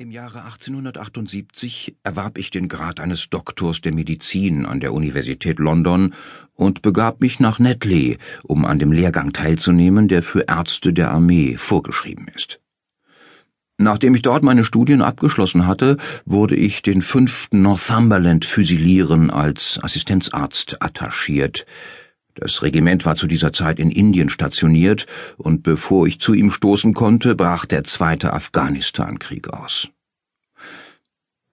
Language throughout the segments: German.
Im Jahre 1878 erwarb ich den Grad eines Doktors der Medizin an der Universität London und begab mich nach Netley, um an dem Lehrgang teilzunehmen, der für Ärzte der Armee vorgeschrieben ist. Nachdem ich dort meine Studien abgeschlossen hatte, wurde ich den fünften Northumberland Füsilieren als Assistenzarzt attachiert, das Regiment war zu dieser Zeit in Indien stationiert, und bevor ich zu ihm stoßen konnte, brach der zweite Afghanistan-Krieg aus.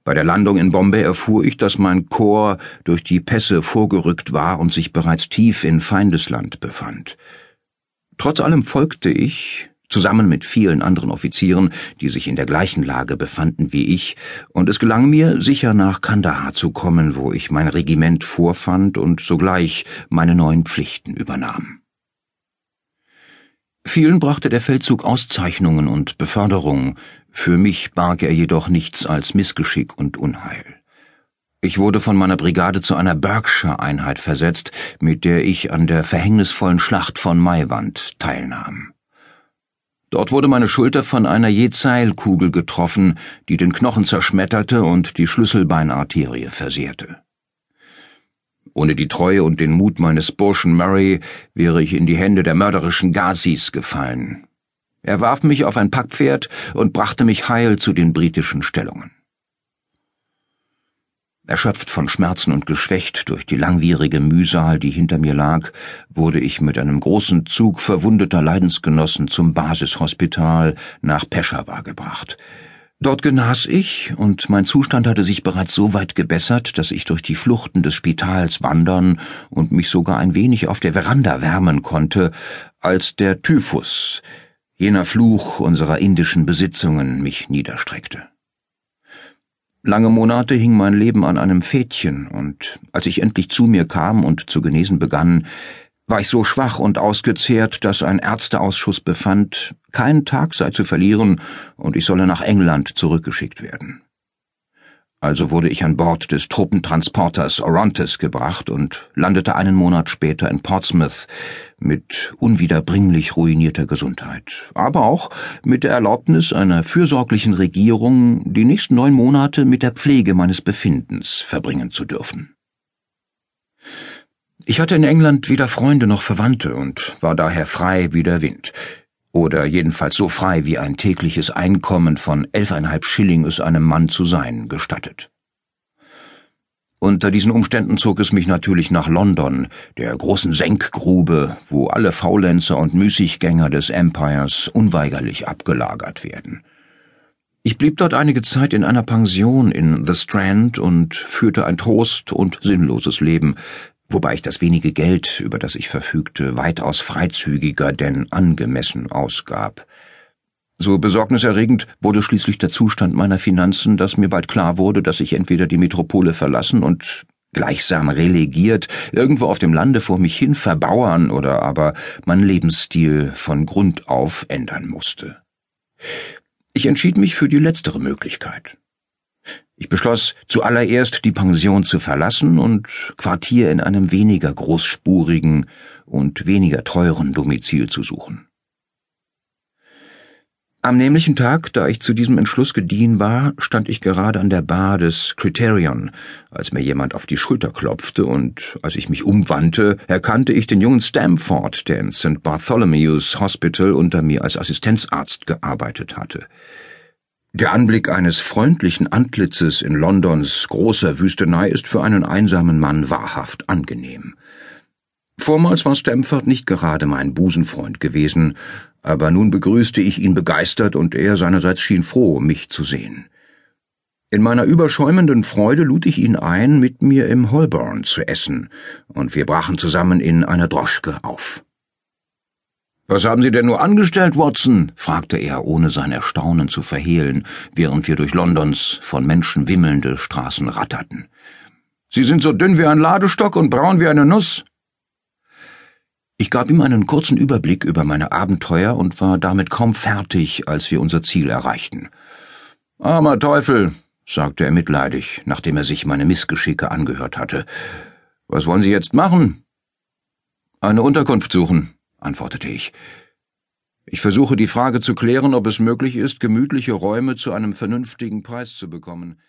Bei der Landung in Bombay erfuhr ich, dass mein Korps durch die Pässe vorgerückt war und sich bereits tief in Feindesland befand. Trotz allem folgte ich, zusammen mit vielen anderen Offizieren, die sich in der gleichen Lage befanden wie ich, und es gelang mir, sicher nach Kandahar zu kommen, wo ich mein Regiment vorfand und sogleich meine neuen Pflichten übernahm. Vielen brachte der Feldzug Auszeichnungen und Beförderung, für mich barg er jedoch nichts als Missgeschick und Unheil. Ich wurde von meiner Brigade zu einer Berkshire-Einheit versetzt, mit der ich an der verhängnisvollen Schlacht von Maiwand teilnahm. Dort wurde meine Schulter von einer Jezailkugel getroffen, die den Knochen zerschmetterte und die Schlüsselbeinarterie versehrte. Ohne die Treue und den Mut meines Burschen Murray wäre ich in die Hände der mörderischen Gazis gefallen. Er warf mich auf ein Packpferd und brachte mich heil zu den britischen Stellungen. Erschöpft von Schmerzen und geschwächt durch die langwierige Mühsal, die hinter mir lag, wurde ich mit einem großen Zug verwundeter Leidensgenossen zum Basishospital nach Peschawar gebracht. Dort genas ich, und mein Zustand hatte sich bereits so weit gebessert, dass ich durch die Fluchten des Spitals wandern und mich sogar ein wenig auf der Veranda wärmen konnte, als der Typhus, jener Fluch unserer indischen Besitzungen, mich niederstreckte. Lange Monate hing mein Leben an einem Fädchen, und als ich endlich zu mir kam und zu genesen begann, war ich so schwach und ausgezehrt, dass ein Ärzteausschuss befand, kein Tag sei zu verlieren und ich solle nach England zurückgeschickt werden. Also wurde ich an Bord des Truppentransporters Orontes gebracht und landete einen Monat später in Portsmouth mit unwiederbringlich ruinierter Gesundheit, aber auch mit der Erlaubnis einer fürsorglichen Regierung, die nächsten neun Monate mit der Pflege meines Befindens verbringen zu dürfen. Ich hatte in England weder Freunde noch Verwandte und war daher frei wie der Wind oder jedenfalls so frei wie ein tägliches Einkommen von elfeinhalb Schilling es einem Mann zu sein gestattet. Unter diesen Umständen zog es mich natürlich nach London, der großen Senkgrube, wo alle Faulenzer und Müßiggänger des Empires unweigerlich abgelagert werden. Ich blieb dort einige Zeit in einer Pension in The Strand und führte ein Trost und sinnloses Leben, wobei ich das wenige Geld, über das ich verfügte, weitaus freizügiger denn angemessen ausgab. So besorgniserregend wurde schließlich der Zustand meiner Finanzen, dass mir bald klar wurde, dass ich entweder die Metropole verlassen und gleichsam relegiert irgendwo auf dem Lande vor mich hin verbauern oder aber meinen Lebensstil von Grund auf ändern musste. Ich entschied mich für die letztere Möglichkeit. Ich beschloss, zuallererst die Pension zu verlassen und Quartier in einem weniger großspurigen und weniger teuren Domizil zu suchen. Am nämlichen Tag, da ich zu diesem Entschluss gediehen war, stand ich gerade an der Bar des Criterion, als mir jemand auf die Schulter klopfte, und als ich mich umwandte, erkannte ich den jungen Stamford, der in St. Bartholomew's Hospital unter mir als Assistenzarzt gearbeitet hatte. Der Anblick eines freundlichen Antlitzes in Londons großer Wüstenei ist für einen einsamen Mann wahrhaft angenehm. Vormals war Stamford nicht gerade mein Busenfreund gewesen, aber nun begrüßte ich ihn begeistert und er seinerseits schien froh, mich zu sehen. In meiner überschäumenden Freude lud ich ihn ein, mit mir im Holborn zu essen, und wir brachen zusammen in einer Droschke auf. Was haben Sie denn nur angestellt, Watson? fragte er, ohne sein Erstaunen zu verhehlen, während wir durch Londons von Menschen wimmelnde Straßen ratterten. Sie sind so dünn wie ein Ladestock und braun wie eine Nuss. Ich gab ihm einen kurzen Überblick über meine Abenteuer und war damit kaum fertig, als wir unser Ziel erreichten. Armer Teufel, sagte er mitleidig, nachdem er sich meine Missgeschicke angehört hatte. Was wollen Sie jetzt machen? Eine Unterkunft suchen, antwortete ich. Ich versuche die Frage zu klären, ob es möglich ist, gemütliche Räume zu einem vernünftigen Preis zu bekommen.